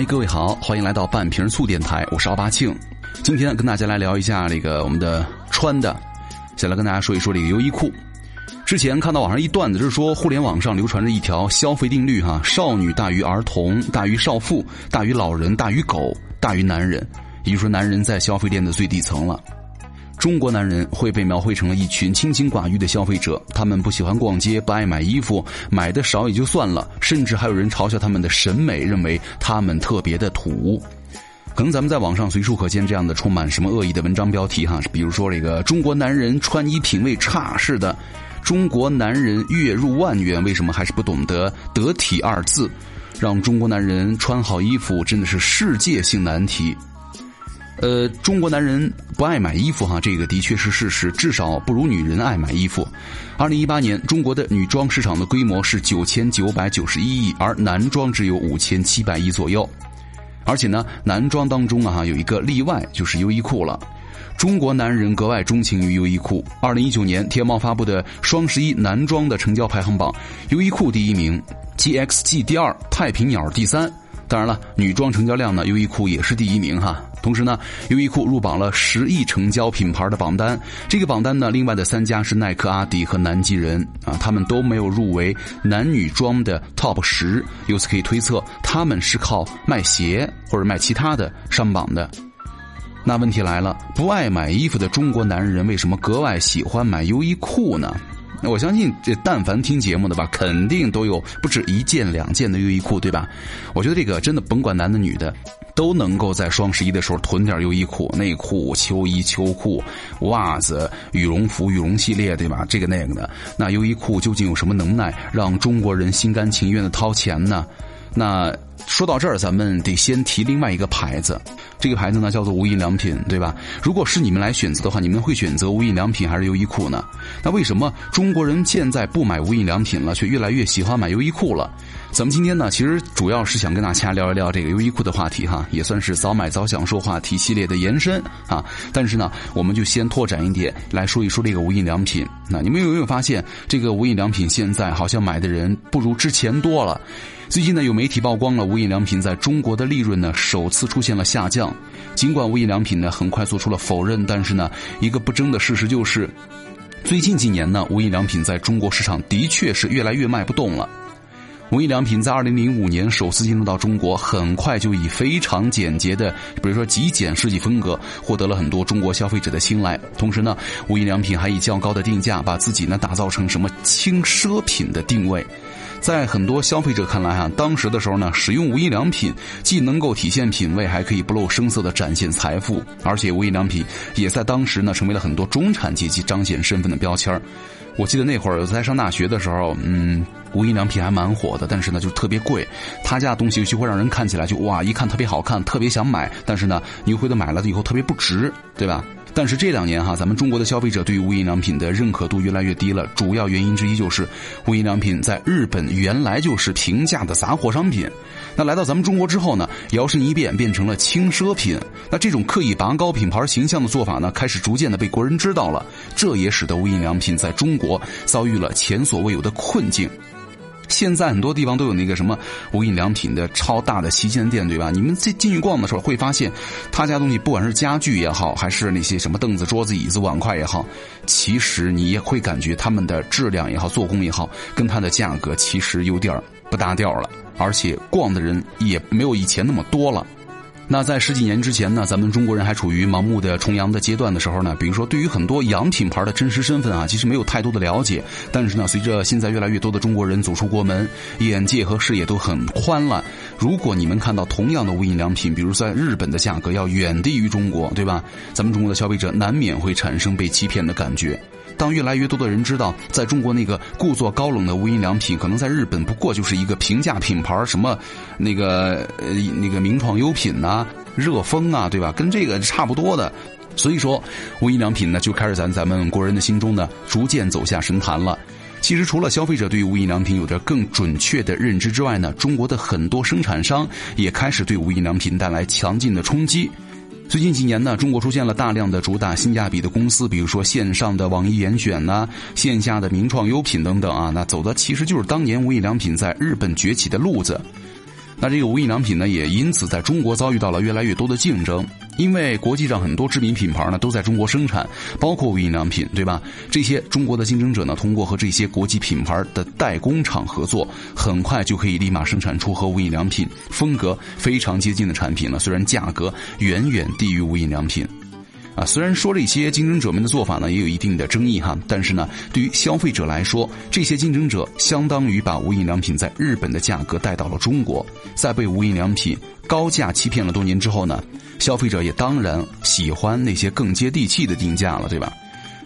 嗨，各位好，欢迎来到半瓶醋电台，我是奥巴庆。今天跟大家来聊一下这个我们的穿的，先来跟大家说一说这个优衣库。之前看到网上一段子，就是说互联网上流传着一条消费定律哈：少女大于儿童，大于少妇，大于老人，大于狗，大于男人。也就是说，男人在消费链的最底层了。中国男人会被描绘成了一群清心寡欲的消费者，他们不喜欢逛街，不爱买衣服，买的少也就算了，甚至还有人嘲笑他们的审美，认为他们特别的土。可能咱们在网上随处可见这样的充满什么恶意的文章标题哈，比如说这个中国男人穿衣品味差似的，中国男人月入万元为什么还是不懂得得体二字，让中国男人穿好衣服真的是世界性难题。呃，中国男人不爱买衣服哈，这个的确是事实，至少不如女人爱买衣服。二零一八年，中国的女装市场的规模是九千九百九十一亿，而男装只有五千七百亿左右。而且呢，男装当中啊有一个例外，就是优衣库了。中国男人格外钟情于优衣库。二零一九年，天猫发布的双十一男装的成交排行榜，优衣库第一名，GXG 第二，太平鸟第三。当然了，女装成交量呢，优衣库也是第一名哈。同时呢，优衣库入榜了十亿成交品牌的榜单。这个榜单呢，另外的三家是耐克、阿迪和南极人啊，他们都没有入围男女装的 TOP 十。由此可以推测，他们是靠卖鞋或者卖其他的上榜的。那问题来了，不爱买衣服的中国男人为什么格外喜欢买优衣库呢？那我相信，这但凡听节目的吧，肯定都有不止一件两件的优衣库，对吧？我觉得这个真的甭管男的女的，都能够在双十一的时候囤点优衣库内裤、秋衣、秋裤、袜子、羽绒服、羽绒系列，对吧？这个那个的，那优衣库究竟有什么能耐，让中国人心甘情愿的掏钱呢？那说到这儿，咱们得先提另外一个牌子。这个牌子呢叫做无印良品，对吧？如果是你们来选择的话，你们会选择无印良品还是优衣库呢？那为什么中国人现在不买无印良品了，却越来越喜欢买优衣库了？咱们今天呢，其实主要是想跟大家聊一聊这个优衣库的话题哈，也算是早买早享受话题系列的延伸啊。但是呢，我们就先拓展一点来说一说这个无印良品。那你们有没有发现，这个无印良品现在好像买的人不如之前多了？最近呢，有媒体曝光了无印良品在中国的利润呢首次出现了下降。尽管无印良品呢很快做出了否认，但是呢，一个不争的事实就是，最近几年呢，无印良品在中国市场的确是越来越卖不动了。无印良品在二零零五年首次进入到中国，很快就以非常简洁的，比如说极简设计风格，获得了很多中国消费者的青睐。同时呢，无印良品还以较高的定价，把自己呢打造成什么轻奢品的定位。在很多消费者看来，哈，当时的时候呢，使用无印良品既能够体现品味，还可以不露声色的展现财富，而且无印良品也在当时呢，成为了很多中产阶级彰显身份的标签我记得那会儿在上大学的时候，嗯，无印良品还蛮火的，但是呢，就特别贵，他家的东西就会让人看起来就哇，一看特别好看，特别想买，但是呢，你回头买了以后特别不值，对吧？但是这两年哈，咱们中国的消费者对于无印良品的认可度越来越低了。主要原因之一就是，无印良品在日本原来就是平价的杂货商品，那来到咱们中国之后呢，摇身一变变成了轻奢品。那这种刻意拔高品牌形象的做法呢，开始逐渐的被国人知道了，这也使得无印良品在中国遭遇了前所未有的困境。现在很多地方都有那个什么无印良品的超大的旗舰店，对吧？你们进进去逛的时候会发现，他家东西不管是家具也好，还是那些什么凳子、桌子、椅子、碗筷也好，其实你也会感觉他们的质量也好、做工也好，跟它的价格其实有点不搭调了，而且逛的人也没有以前那么多了。那在十几年之前呢，咱们中国人还处于盲目的崇洋的阶段的时候呢，比如说对于很多洋品牌的真实身份啊，其实没有太多的了解。但是呢，随着现在越来越多的中国人走出国门，眼界和视野都很宽了。如果你们看到同样的无印良品，比如在日本的价格要远低于中国，对吧？咱们中国的消费者难免会产生被欺骗的感觉。当越来越多的人知道，在中国那个故作高冷的无印良品，可能在日本不过就是一个平价品牌，什么那个呃那个名创优品呐、热风啊，对吧？跟这个差不多的。所以说，无印良品呢就开始在咱们国人的心中呢逐渐走下神坛了。其实，除了消费者对于无印良品有着更准确的认知之外呢，中国的很多生产商也开始对无印良品带来强劲的冲击。最近几年呢，中国出现了大量的主打性价比的公司，比如说线上的网易严选呐，线下的名创优品等等啊，那走的其实就是当年无印良品在日本崛起的路子。那这个无印良品呢，也因此在中国遭遇到了越来越多的竞争，因为国际上很多知名品牌呢都在中国生产，包括无印良品，对吧？这些中国的竞争者呢，通过和这些国际品牌的代工厂合作，很快就可以立马生产出和无印良品风格非常接近的产品了，虽然价格远远低于无印良品。啊，虽然说这些竞争者们的做法呢也有一定的争议哈，但是呢，对于消费者来说，这些竞争者相当于把无印良品在日本的价格带到了中国，在被无印良品高价欺骗了多年之后呢，消费者也当然喜欢那些更接地气的定价了，对吧？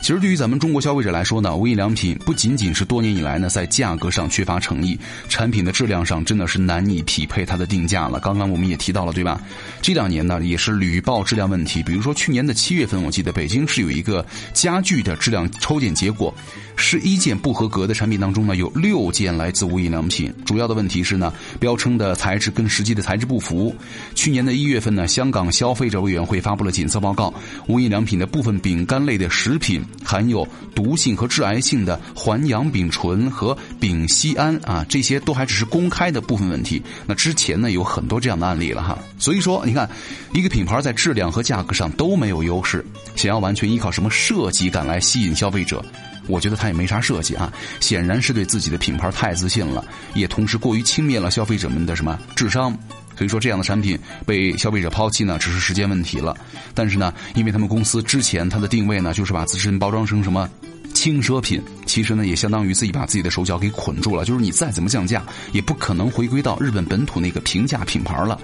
其实对于咱们中国消费者来说呢，无印良品不仅仅是多年以来呢在价格上缺乏诚意，产品的质量上真的是难以匹配它的定价了。刚刚我们也提到了，对吧？这两年呢也是屡报质量问题，比如说去年的七月份，我记得北京市有一个家具的质量抽检结果。十一件不合格的产品当中呢，有六件来自无印良品。主要的问题是呢，标称的材质跟实际的材质不符。去年的一月份呢，香港消费者委员会发布了检测报告，无印良品的部分饼干类的食品含有毒性和致癌性的环氧丙醇和丙烯胺啊，这些都还只是公开的部分问题。那之前呢，有很多这样的案例了哈。所以说，你看，一个品牌在质量和价格上都没有优势，想要完全依靠什么设计感来吸引消费者。我觉得他也没啥设计啊，显然是对自己的品牌太自信了，也同时过于轻蔑了消费者们的什么智商。所以说，这样的产品被消费者抛弃呢，只是时间问题了。但是呢，因为他们公司之前它的定位呢，就是把自身包装成什么轻奢品，其实呢，也相当于自己把自己的手脚给捆住了。就是你再怎么降价，也不可能回归到日本本土那个平价品牌了。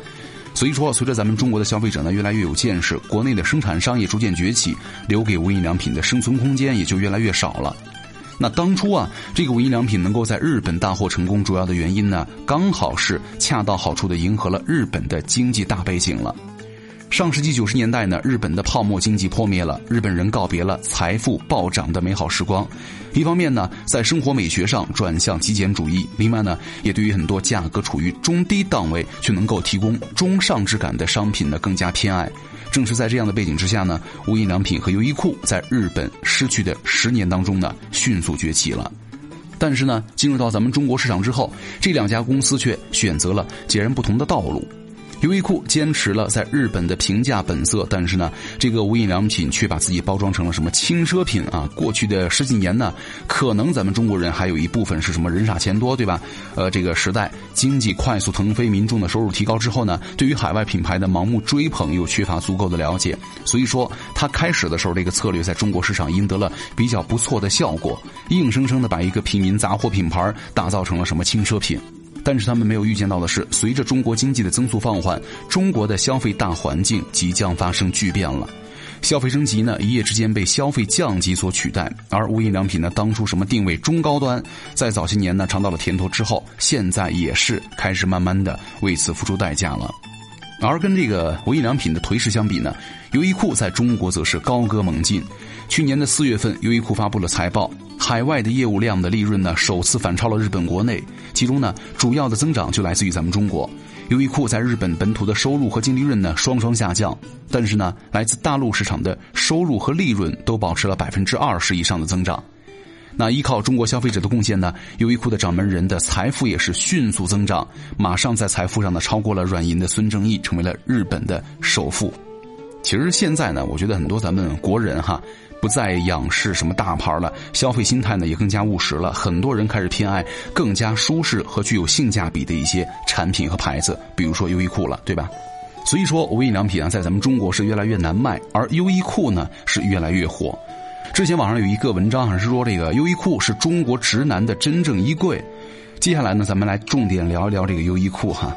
所以说，随着咱们中国的消费者呢越来越有见识，国内的生产商也逐渐崛起，留给无印良品的生存空间也就越来越少了。那当初啊，这个无印良品能够在日本大获成功，主要的原因呢，刚好是恰到好处的迎合了日本的经济大背景了。上世纪九十年代呢，日本的泡沫经济破灭了，日本人告别了财富暴涨的美好时光。一方面呢，在生活美学上转向极简主义；另外呢，也对于很多价格处于中低档位却能够提供中上质感的商品呢更加偏爱。正是在这样的背景之下呢，无印良品和优衣库在日本失去的十年当中呢，迅速崛起了。但是呢，进入到咱们中国市场之后，这两家公司却选择了截然不同的道路。优衣库坚持了在日本的平价本色，但是呢，这个无印良品却把自己包装成了什么轻奢品啊？过去的十几年呢，可能咱们中国人还有一部分是什么人傻钱多，对吧？呃，这个时代经济快速腾飞，民众的收入提高之后呢，对于海外品牌的盲目追捧又缺乏足够的了解，所以说他开始的时候这个策略在中国市场赢得了比较不错的效果，硬生生的把一个平民杂货品牌打造成了什么轻奢品。但是他们没有预见到的是，随着中国经济的增速放缓，中国的消费大环境即将发生巨变了。消费升级呢，一夜之间被消费降级所取代。而无印良品呢，当初什么定位中高端，在早些年呢尝到了甜头之后，现在也是开始慢慢的为此付出代价了。而跟这个无印良品的颓势相比呢，优衣库在中国则是高歌猛进。去年的四月份，优衣库发布了财报，海外的业务量的利润呢，首次反超了日本国内。其中呢，主要的增长就来自于咱们中国。优衣库在日本本土的收入和净利润呢，双双下降，但是呢，来自大陆市场的收入和利润都保持了百分之二十以上的增长。那依靠中国消费者的贡献呢，优衣库的掌门人的财富也是迅速增长，马上在财富上呢超过了软银的孙正义，成为了日本的首富。其实现在呢，我觉得很多咱们国人哈，不再仰视什么大牌了，消费心态呢也更加务实了。很多人开始偏爱更加舒适和具有性价比的一些产品和牌子，比如说优衣库了，对吧？所以说无印良品啊，在咱们中国是越来越难卖，而优衣库呢是越来越火。之前网上有一个文章，好像是说这个优衣库是中国直男的真正衣柜。接下来呢，咱们来重点聊一聊这个优衣库哈。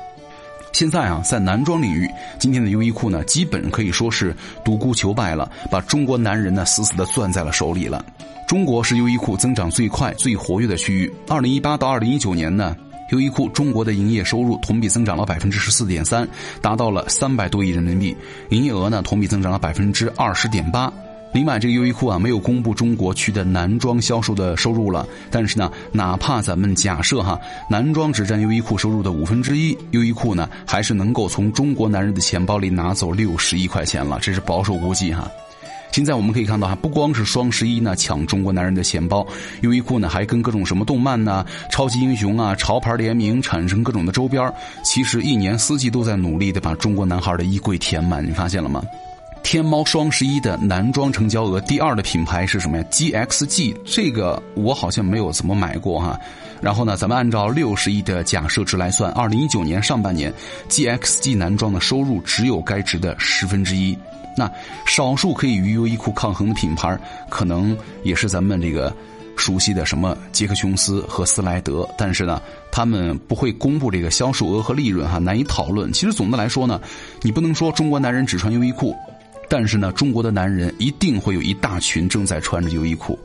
现在啊，在男装领域，今天的优衣库呢，基本可以说是独孤求败了，把中国男人呢死死的攥在了手里了。中国是优衣库增长最快、最活跃的区域。二零一八到二零一九年呢，优衣库中国的营业收入同比增长了百分之十四点三，达到了三百多亿人民币，营业额呢同比增长了百分之二十点八。另外，这个优衣库啊没有公布中国区的男装销售的收入了，但是呢，哪怕咱们假设哈，男装只占优衣库收入的五分之一，优衣库呢还是能够从中国男人的钱包里拿走六十亿块钱了，这是保守估计哈。现在我们可以看到哈，不光是双十一呢抢中国男人的钱包，优衣库呢还跟各种什么动漫呐、超级英雄啊、潮牌联名，产生各种的周边其实一年四季都在努力的把中国男孩的衣柜填满，你发现了吗？天猫双十一的男装成交额第二的品牌是什么呀？GXG，这个我好像没有怎么买过哈。然后呢，咱们按照六十亿的假设值来算，二零一九年上半年，GXG 男装的收入只有该值的十分之一。那少数可以与优衣库抗衡的品牌，可能也是咱们这个熟悉的什么杰克琼斯和斯莱德，但是呢，他们不会公布这个销售额和利润哈，难以讨论。其实总的来说呢，你不能说中国男人只穿优衣库，但是呢，中国的男人一定会有一大群正在穿着优衣库。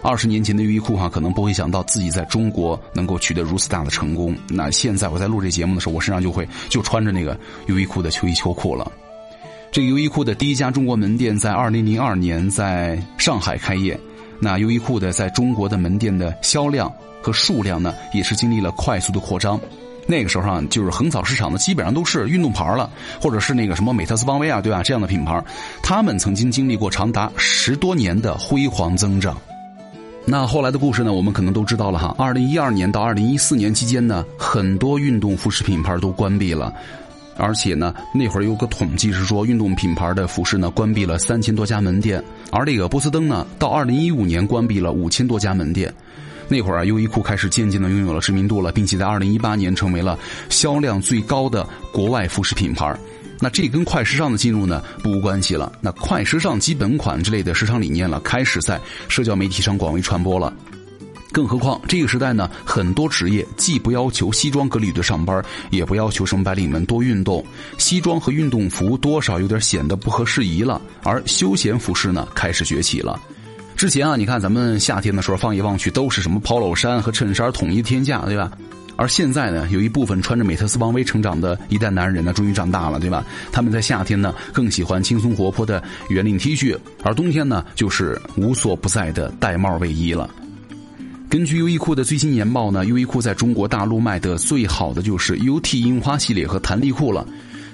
二十年前的优衣库哈，可能不会想到自己在中国能够取得如此大的成功。那现在我在录这节目的时候，我身上就会就穿着那个优衣库的秋衣秋裤了。这个优衣库的第一家中国门店在二零零二年在上海开业。那优衣库的在中国的门店的销量和数量呢，也是经历了快速的扩张。那个时候上就是横扫市场的基本上都是运动牌了，或者是那个什么美特斯邦威啊，对吧？这样的品牌，他们曾经经历过长达十多年的辉煌增长。那后来的故事呢，我们可能都知道了哈。二零一二年到二零一四年期间呢，很多运动服饰品牌都关闭了。而且呢，那会儿有个统计是说，运动品牌的服饰呢关闭了三千多家门店，而这个波司登呢，到二零一五年关闭了五千多家门店。那会儿啊，优衣库开始渐渐的拥有了知名度了，并且在二零一八年成为了销量最高的国外服饰品牌。那这跟快时尚的进入呢不无关系了。那快时尚基本款之类的时尚理念了，开始在社交媒体上广为传播了。更何况这个时代呢，很多职业既不要求西装革履的上班，也不要求什么白领们多运动，西装和运动服多少有点显得不合时宜了。而休闲服饰呢，开始崛起了。之前啊，你看咱们夏天的时候，放眼望去都是什么 polo 衫和衬衫统一天价，对吧？而现在呢，有一部分穿着美特斯邦威成长的一代男人呢，终于长大了，对吧？他们在夏天呢，更喜欢轻松活泼的圆领 T 恤，而冬天呢，就是无所不在的带帽卫衣了。根据优衣库的最新年报呢，优衣库在中国大陆卖的最好的就是 UT 樱花系列和弹力裤了。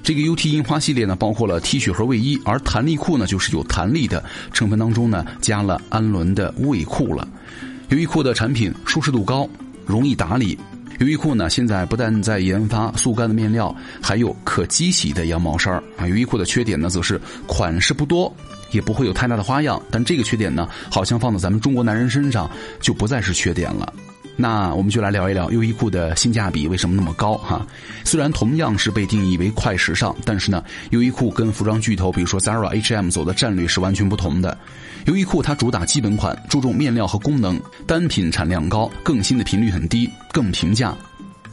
这个 UT 樱花系列呢，包括了 T 恤和卫衣，而弹力裤呢，就是有弹力的成分当中呢，加了氨纶的卫裤了。优衣库的产品舒适度高，容易打理。优衣库呢，现在不但在研发速干的面料，还有可机洗的羊毛衫啊。优衣库的缺点呢，则是款式不多。也不会有太大的花样，但这个缺点呢，好像放到咱们中国男人身上就不再是缺点了。那我们就来聊一聊优衣库的性价比为什么那么高哈？虽然同样是被定义为快时尚，但是呢，优衣库跟服装巨头比如说 Zara、H&M 走的战略是完全不同的。优衣库它主打基本款，注重面料和功能，单品产量高，更新的频率很低，更平价。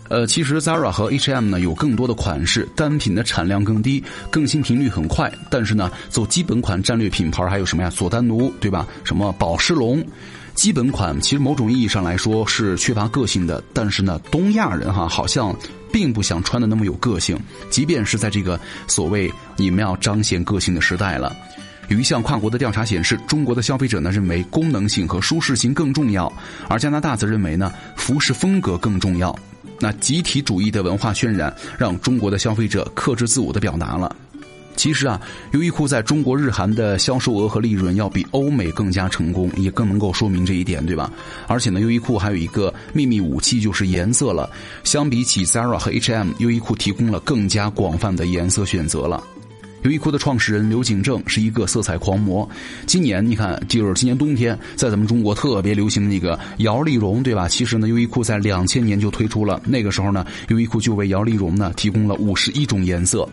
呃，其实 Zara 和 H&M 呢有更多的款式，单品的产量更低，更新频率很快。但是呢，走基本款战略品牌还有什么呀？佐丹奴，对吧？什么宝诗龙，基本款其实某种意义上来说是缺乏个性的。但是呢，东亚人哈好像并不想穿的那么有个性，即便是在这个所谓你们要彰显个性的时代了。有一项跨国的调查显示，中国的消费者呢认为功能性和舒适性更重要，而加拿大则认为呢服饰风格更重要。那集体主义的文化渲染，让中国的消费者克制自我的表达了。其实啊，优衣库在中国日韩的销售额和利润要比欧美更加成功，也更能够说明这一点，对吧？而且呢，优衣库还有一个秘密武器，就是颜色了。相比起 Zara 和 H&M，优衣库提供了更加广泛的颜色选择了。优衣库的创始人刘景正是一个色彩狂魔。今年你看，就是今年冬天，在咱们中国特别流行的那个摇粒绒，对吧？其实呢，优衣库在两千年就推出了。那个时候呢，优衣库就为摇粒绒呢提供了五十一种颜色。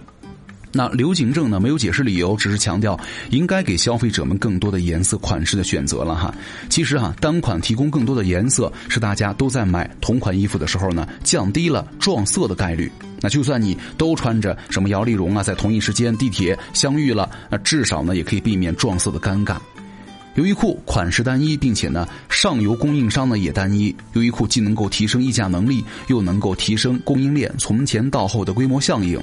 那刘景正呢没有解释理由，只是强调应该给消费者们更多的颜色款式的选择了哈。其实哈，单款提供更多的颜色，是大家都在买同款衣服的时候呢，降低了撞色的概率。那就算你都穿着什么摇粒绒啊，在同一时间地铁相遇了，那至少呢也可以避免撞色的尴尬。优衣库款式单一，并且呢上游供应商呢也单一。优衣库既能够提升议价能力，又能够提升供应链从前到后的规模效应。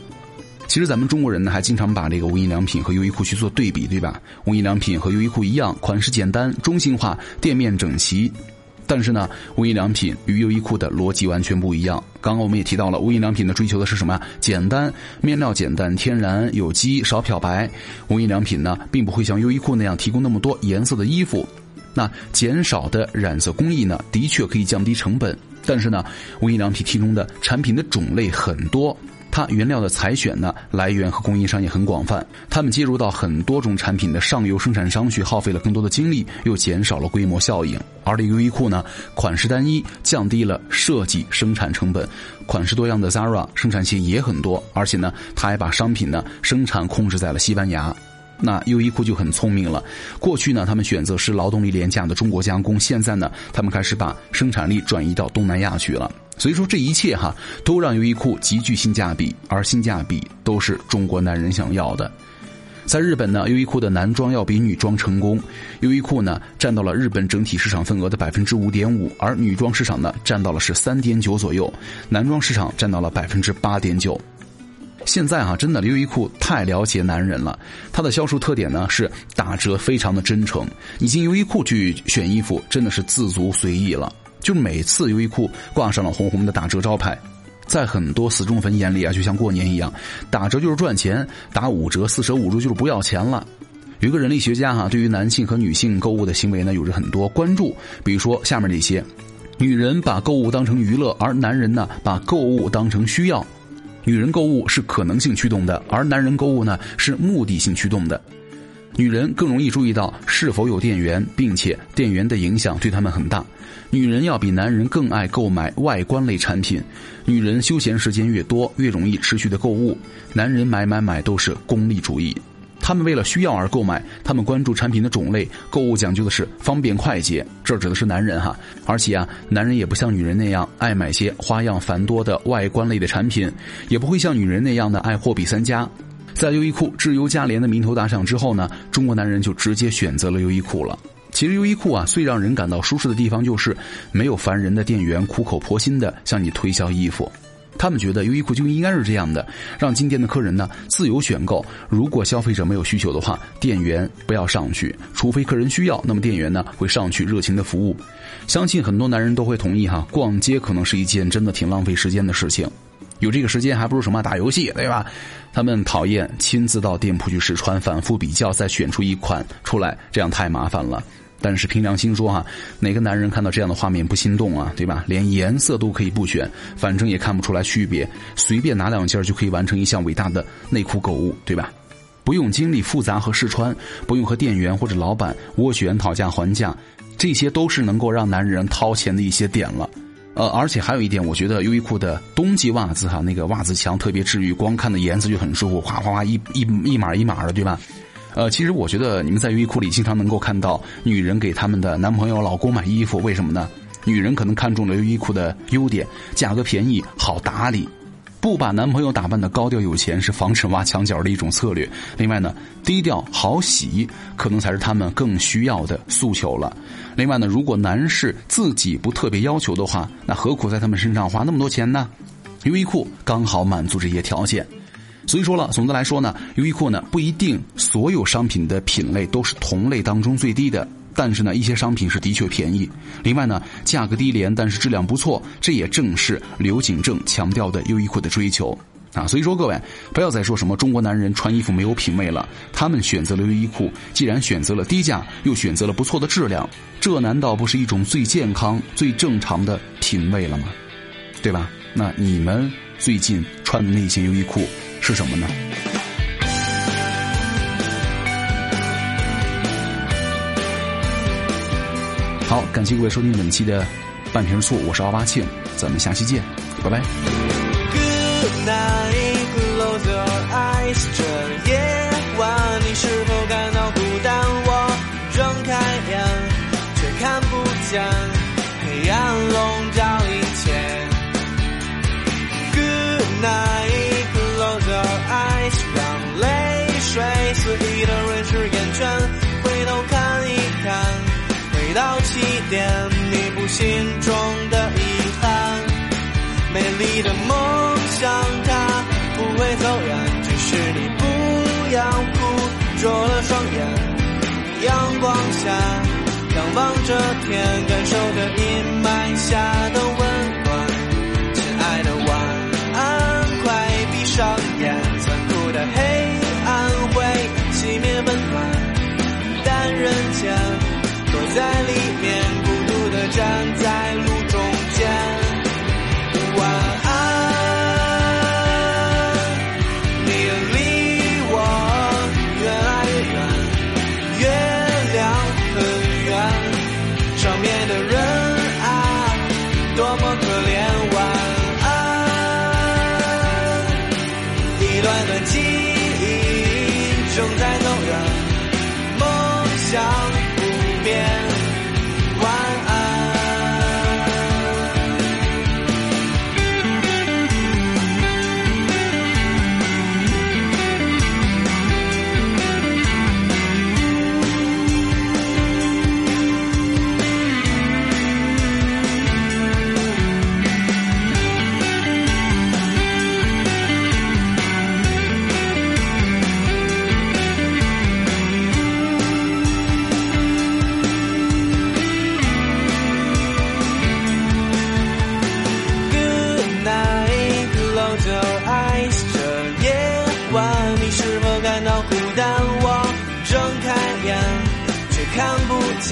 其实咱们中国人呢，还经常把这个无印良品和优衣库去做对比，对吧？无印良品和优衣库一样，款式简单、中性化，店面整齐。但是呢，无印良品与优衣库的逻辑完全不一样。刚刚我们也提到了，无印良品的追求的是什么？简单，面料简单，天然有机，少漂白。无印良品呢，并不会像优衣库那样提供那么多颜色的衣服。那减少的染色工艺呢，的确可以降低成本。但是呢，无印良品提供的产品的种类很多。它原料的采选呢，来源和供应商也很广泛，他们接入到很多种产品的上游生产商去，耗费了更多的精力，又减少了规模效应。而这个优衣库呢，款式单一，降低了设计生产成本，款式多样的 Zara 生产线也很多，而且呢，它还把商品呢生产控制在了西班牙。那优衣库就很聪明了，过去呢，他们选择是劳动力廉价的中国加工，现在呢，他们开始把生产力转移到东南亚去了。所以说这一切哈，都让优衣库极具性价比，而性价比都是中国男人想要的。在日本呢，优衣库的男装要比女装成功，优衣库呢占到了日本整体市场份额的百分之五点五，而女装市场呢占到了是三点九左右，男装市场占到了百分之八点九。现在哈，真的优衣库太了解男人了，它的销售特点呢是打折非常的真诚，你进优衣库去选衣服真的是自足随意了。就每次优衣库挂上了红红的打折招牌，在很多死忠粉眼里啊，就像过年一样，打折就是赚钱，打五折、四舍五入就是不要钱了。有一个人力学家哈，对于男性和女性购物的行为呢，有着很多关注。比如说下面这些：女人把购物当成娱乐，而男人呢把购物当成需要；女人购物是可能性驱动的，而男人购物呢是目的性驱动的。女人更容易注意到是否有电源，并且电源的影响对他们很大。女人要比男人更爱购买外观类产品，女人休闲时间越多，越容易持续的购物。男人买买买都是功利主义，他们为了需要而购买，他们关注产品的种类，购物讲究的是方便快捷。这指的是男人哈，而且啊，男人也不像女人那样爱买些花样繁多的外观类的产品，也不会像女人那样的爱货比三家。在优衣库质优价廉的名头打响之后呢，中国男人就直接选择了优衣库了。其实优衣库啊，最让人感到舒适的地方就是没有烦人的店员苦口婆心的向你推销衣服。他们觉得优衣库就应该是这样的，让进店的客人呢自由选购。如果消费者没有需求的话，店员不要上去，除非客人需要，那么店员呢会上去热情的服务。相信很多男人都会同意哈，逛街可能是一件真的挺浪费时间的事情。有这个时间，还不如什么打游戏，对吧？他们讨厌亲自到店铺去试穿，反复比较，再选出一款出来，这样太麻烦了。但是凭良心说哈，哪个男人看到这样的画面不心动啊？对吧？连颜色都可以不选，反正也看不出来区别，随便拿两件就可以完成一项伟大的内裤购物，对吧？不用经历复杂和试穿，不用和店员或者老板斡旋讨价还价，这些都是能够让男人掏钱的一些点了。呃，而且还有一点，我觉得优衣库的冬季袜子哈，那个袜子墙特别治愈，光看的颜色就很舒服，哗哗哗一一一码一码的，对吧？呃，其实我觉得你们在优衣库里经常能够看到女人给他们的男朋友、老公买衣服，为什么呢？女人可能看中了优衣库的优点，价格便宜，好打理。不把男朋友打扮的高调有钱是防止挖墙角的一种策略。另外呢，低调好洗可能才是他们更需要的诉求了。另外呢，如果男士自己不特别要求的话，那何苦在他们身上花那么多钱呢？优衣库刚好满足这些条件。所以说了，总的来说呢，优衣库呢不一定所有商品的品类都是同类当中最低的。但是呢，一些商品是的确便宜。另外呢，价格低廉，但是质量不错，这也正是刘景正强调的优衣库的追求啊。所以说，各位不要再说什么中国男人穿衣服没有品味了。他们选择了优衣库，既然选择了低价，又选择了不错的质量，这难道不是一种最健康、最正常的品味了吗？对吧？那你们最近穿的那些优衣库是什么呢？好，感谢各位收听本期的半瓶醋，我是奥巴庆，咱们下期见，拜拜。这夜晚你是否点，弥补心中的遗憾。美丽的梦想，它不会走远，只是你不要哭，浊了双眼。阳光下，仰望。着天，感受着阴霾下的温暖。亲爱的晚安，快闭上眼，残酷的黑暗会熄灭温暖，但人间躲在里面，上面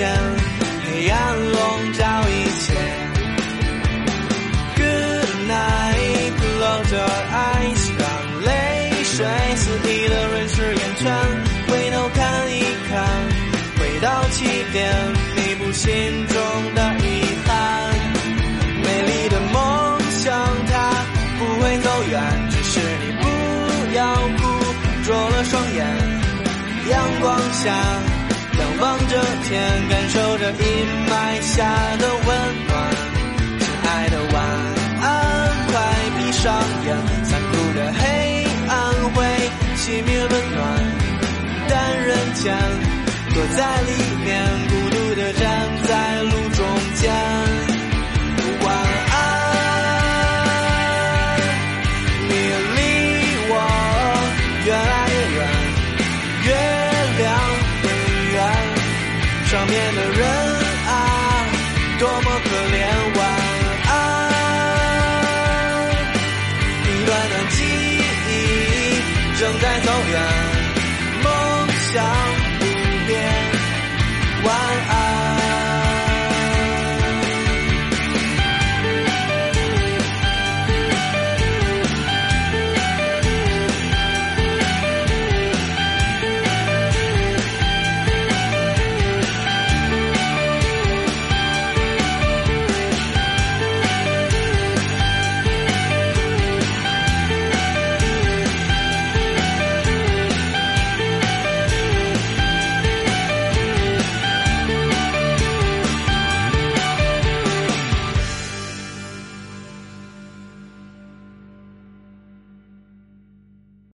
黑暗笼罩一切。Good night, close your eyes。让泪水肆意的润湿眼圈，回头看一看，回到起点，弥补心中的遗憾。美丽的梦想，它不会走远，只是你不要哭，灼了双眼。阳光下，仰望着天，感受着阴霾下的温暖。亲爱的晚安，快闭上眼，残酷的黑暗会熄灭温暖，但人间躲在里面，孤独的站在路中间。